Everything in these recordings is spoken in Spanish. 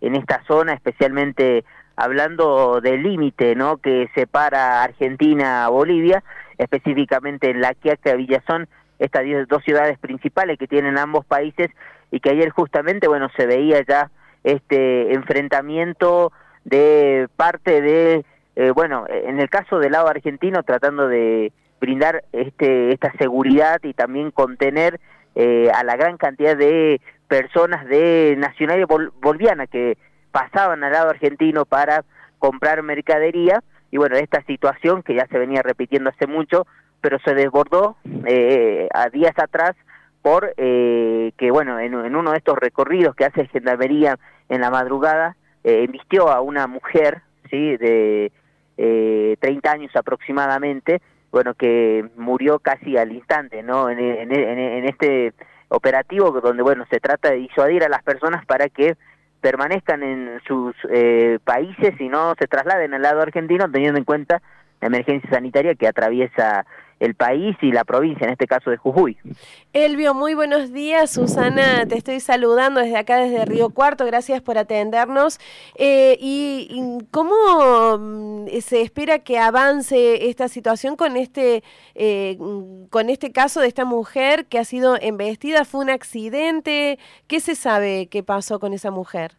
en esta zona, especialmente hablando del límite ¿no? que separa Argentina a Bolivia, específicamente en La Quiaca y Villazón, estas dos ciudades principales que tienen ambos países y que ayer justamente bueno se veía ya este enfrentamiento de parte de eh, bueno en el caso del lado argentino tratando de brindar este esta seguridad y también contener eh, a la gran cantidad de personas de nacionalidad boliviana que pasaban al lado argentino para comprar mercadería y bueno, esta situación que ya se venía repitiendo hace mucho, pero se desbordó eh, a días atrás por eh, que bueno, en, uno de estos recorridos que hace Gendarmería en la madrugada, eh, embistió a una mujer, ¿sí?, de eh, 30 años aproximadamente, bueno, que murió casi al instante, ¿no? En, en, en, este operativo donde, bueno, se trata de disuadir a las personas para que permanezcan en sus eh, países y no se trasladen al lado argentino, teniendo en cuenta la emergencia sanitaria que atraviesa el país y la provincia, en este caso de Jujuy. Elvio, muy buenos días. Susana, te estoy saludando desde acá, desde Río Cuarto. Gracias por atendernos. Eh, y, cómo mm, se espera que avance esta situación con este, eh, con este caso de esta mujer que ha sido embestida? ¿Fue un accidente? ¿Qué se sabe que pasó con esa mujer?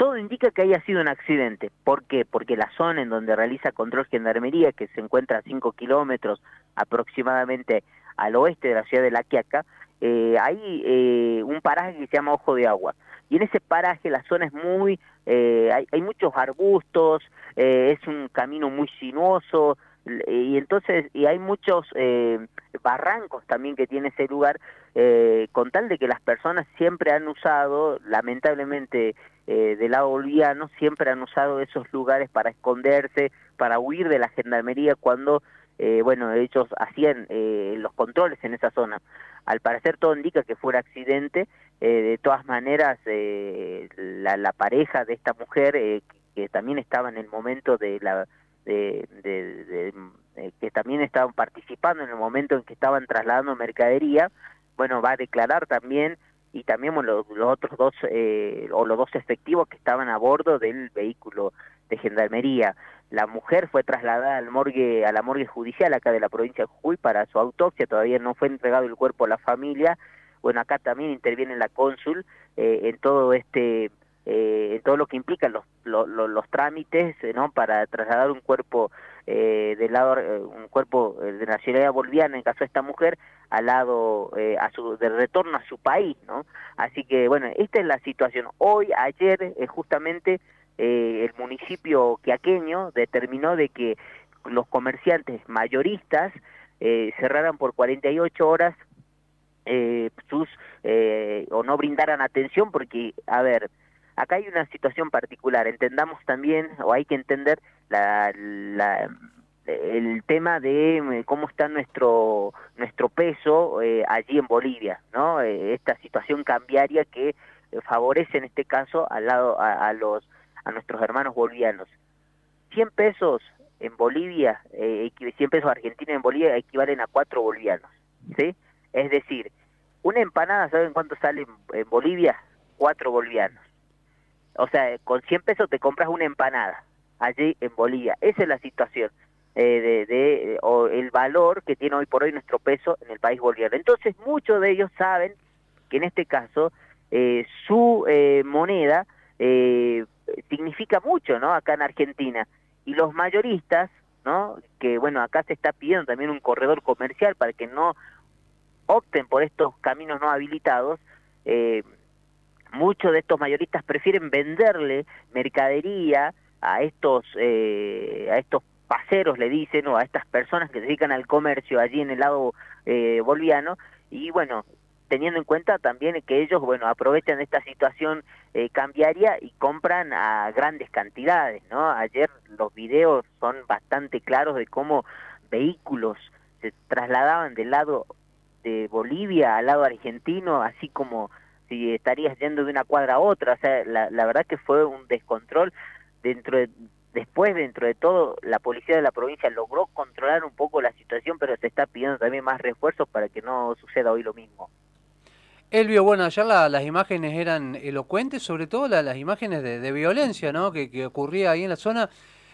Todo indica que haya sido un accidente. ¿Por qué? Porque la zona en donde realiza control gendarmería, que se encuentra a 5 kilómetros aproximadamente al oeste de la ciudad de La Quiaca, eh, hay eh, un paraje que se llama Ojo de Agua. Y en ese paraje la zona es muy, eh, hay, hay, muchos arbustos, es un camino muy sinuoso, y entonces y hay muchos barrancos también que tiene ese lugar, con tal de que las personas siempre han usado, lamentablemente, eh, del lado boliviano siempre han usado esos lugares para esconderse, para huir de la gendarmería cuando, eh, bueno, ellos hacían eh, los controles en esa zona. Al parecer todo indica que fuera accidente, de todas maneras la, la, pareja de esta mujer, que también estaba en el momento de la... De, que también estaban participando en el momento en que estaban trasladando mercadería, bueno, va a declarar también y también los, otros dos eh, o los dos efectivos que estaban a bordo del vehículo de gendarmería. La mujer fue trasladada al morgue, a la morgue judicial acá de la provincia de Jujuy para su autopsia, todavía no fue entregado el cuerpo a la familia. Bueno, acá también interviene la cónsul eh, en todo este eh, en todo lo que implica los, los, los trámites no para trasladar un cuerpo eh, del lado un cuerpo de nacionalidad boliviana en caso de esta mujer al lado eh, a su de retorno a su país no así que bueno esta es la situación. Hoy ayer eh, justamente eh, el municipio quiaqueño determinó de que los comerciantes mayoristas eh, cerraran por 48 horas eh, sus eh, o no brindaran atención porque a ver acá hay una situación particular. Entendamos también o hay que entender la, la el tema de eh, cómo está nuestro nuestro peso eh, allí en Bolivia, ¿no? Eh, esta situación cambiaria que favorece en este caso al lado a, los a nuestros hermanos bolivianos. 100 pesos en Bolivia, 100 pesos argentinos en Bolivia equivalen a 4 bolivianos, ¿sí? Es decir, una empanada, ¿saben cuánto sale en, Bolivia? 4 bolivianos. O sea, con 100 pesos te compras una empanada allí en Bolivia. Esa es la situación. Eh, de, o el valor que tiene hoy por hoy nuestro peso en el país boliviano. Entonces muchos de ellos saben que en este caso eh, su eh, moneda significa mucho, ¿no? Acá en Argentina y los mayoristas, ¿no? Que bueno acá se está pidiendo también un corredor comercial para que no opten por estos caminos no habilitados. muchos de estos mayoristas prefieren venderle mercadería a estos a estos paseros le dicen o a estas personas que se dedican al comercio allí en el lado eh, boliviano. Y bueno teniendo en cuenta también que ellos bueno aprovechan esta situación eh, cambiaria y compran a grandes cantidades no ayer los videos son bastante claros de cómo vehículos se trasladaban del lado de Bolivia al lado argentino así como si estarías yendo de una cuadra a otra. O sea la, la verdad que fue un descontrol dentro de Después, dentro de todo, la policía de la provincia logró controlar un poco la situación, pero se está pidiendo también más refuerzos para que no suceda hoy lo mismo. Elvio, bueno, ayer las imágenes eran elocuentes, sobre todo las imágenes de, violencia ¿no? que, ocurría ahí en la zona.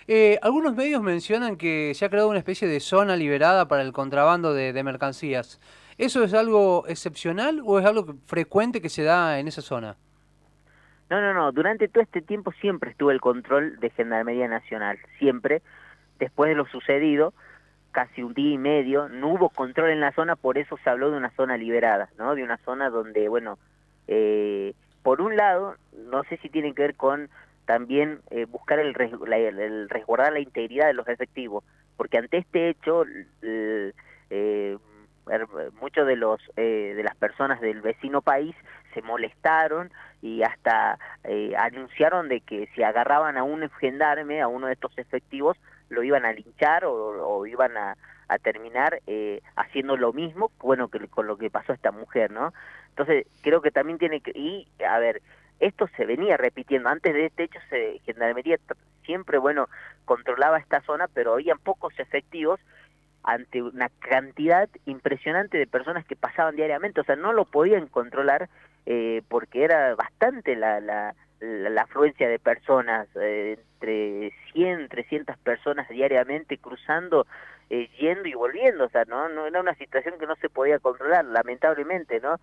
Eh, algunos medios mencionan que se ha creado una especie de zona liberada para el contrabando de, mercancías. ¿Eso es algo excepcional o es algo frecuente que se da en esa zona? No, no, no. Durante todo este tiempo siempre estuvo el control de Gendarmería Nacional. Siempre. Después de lo sucedido, casi un día y medio, no hubo control en la zona, por eso se habló de una zona liberada, ¿no? De una zona donde, bueno, eh, por un lado, no sé si tiene que ver con también eh, buscar el, el, resguardar la integridad de los efectivos, porque ante este hecho, eh, muchos de los de las personas del vecino país se molestaron y hasta anunciaron de que si agarraban a un gendarme, a uno de estos efectivos, lo iban a linchar o, iban a, terminar eh, haciendo lo mismo, bueno, que con lo que pasó a esta mujer, ¿no? Entonces, creo que también tiene que, y a ver, esto se venía repitiendo, antes de este hecho, se, Gendarmería siempre, bueno, controlaba esta zona, pero habían pocos efectivos ante una cantidad impresionante de personas que pasaban diariamente, o sea, no lo podían controlar eh, porque era bastante la, la, la, afluencia de personas, eh, entre 100, 300 personas diariamente cruzando, eh, yendo y volviendo, o sea, ¿no? no era una situación que no se podía controlar, lamentablemente, ¿no?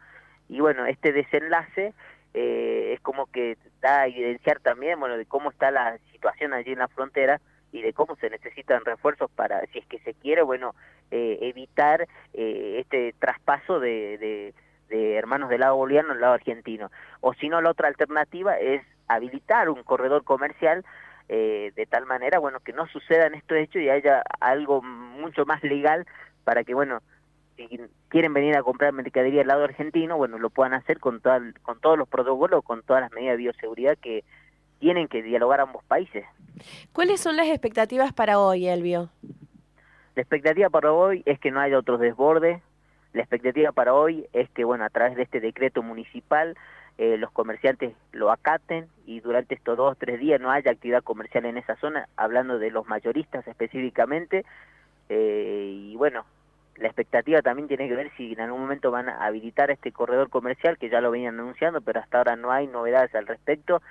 Y bueno, este desenlace eh, es como que da a evidenciar también, bueno, de cómo está la situación allí en la frontera y de cómo se necesitan refuerzos para, si es que se quiere, bueno, evitar este traspaso de de hermanos del lado boliviano al lado argentino. O si no, la otra alternativa es habilitar un corredor comercial eh, de tal manera, bueno, que no sucedan estos hechos y haya algo mucho más legal para que, bueno, si quieren venir a comprar mercadería al lado argentino, bueno, lo puedan hacer con, con todos los protocolos, con todas las medidas de bioseguridad que tienen que dialogar ambos países. ¿Cuáles son las expectativas para hoy, Elvio? La expectativa para hoy es que no haya otros desbordes, la expectativa para hoy es que, bueno, a través de este decreto municipal, eh, los comerciantes lo acaten y durante estos dos o tres días no haya actividad comercial en esa zona, hablando de los mayoristas específicamente. Eh, y bueno, la expectativa también tiene que ver si en algún momento van a habilitar este corredor comercial, que ya lo venían anunciando, pero hasta ahora no hay novedades al respecto.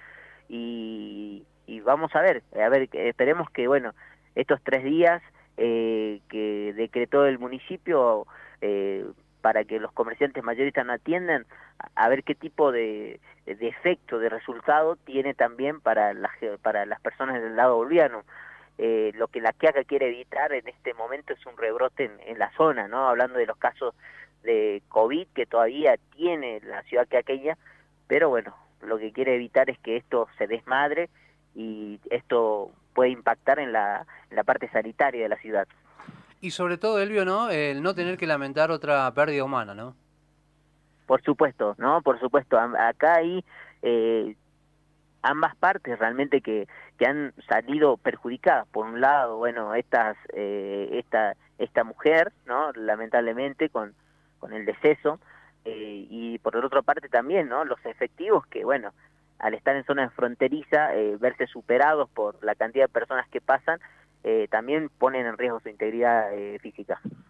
Y, vamos a ver, a ver, esperemos que, bueno, estos tres días eh, que decretó el municipio eh, para que los comerciantes mayoristas no atiendan, a ver qué tipo de, efecto, de resultado tiene también para las, para las personas del lado boliviano. Eh, lo que la QIACA quiere evitar en este momento es un rebrote en, la zona, ¿no? Hablando de los casos de COVID que todavía tiene la ciudad queaqueña, pero bueno, lo que quiere evitar es que esto se desmadre y esto puede impactar en la, en la parte sanitaria de la ciudad. Y sobre todo, Elvio, ¿no? El no tener que lamentar otra pérdida humana, ¿no? Por supuesto, ¿no? Por supuesto. Acá hay eh, ambas partes realmente que, que han salido perjudicadas. Por un lado, bueno, estas, eh, esta, esta mujer, ¿no? Lamentablemente con, con el deceso. Eh, y por otra parte también, ¿no? Los efectivos que, bueno, al estar en zonas fronteriza, verse superados por la cantidad de personas que pasan, eh, también ponen en riesgo su integridad eh, física.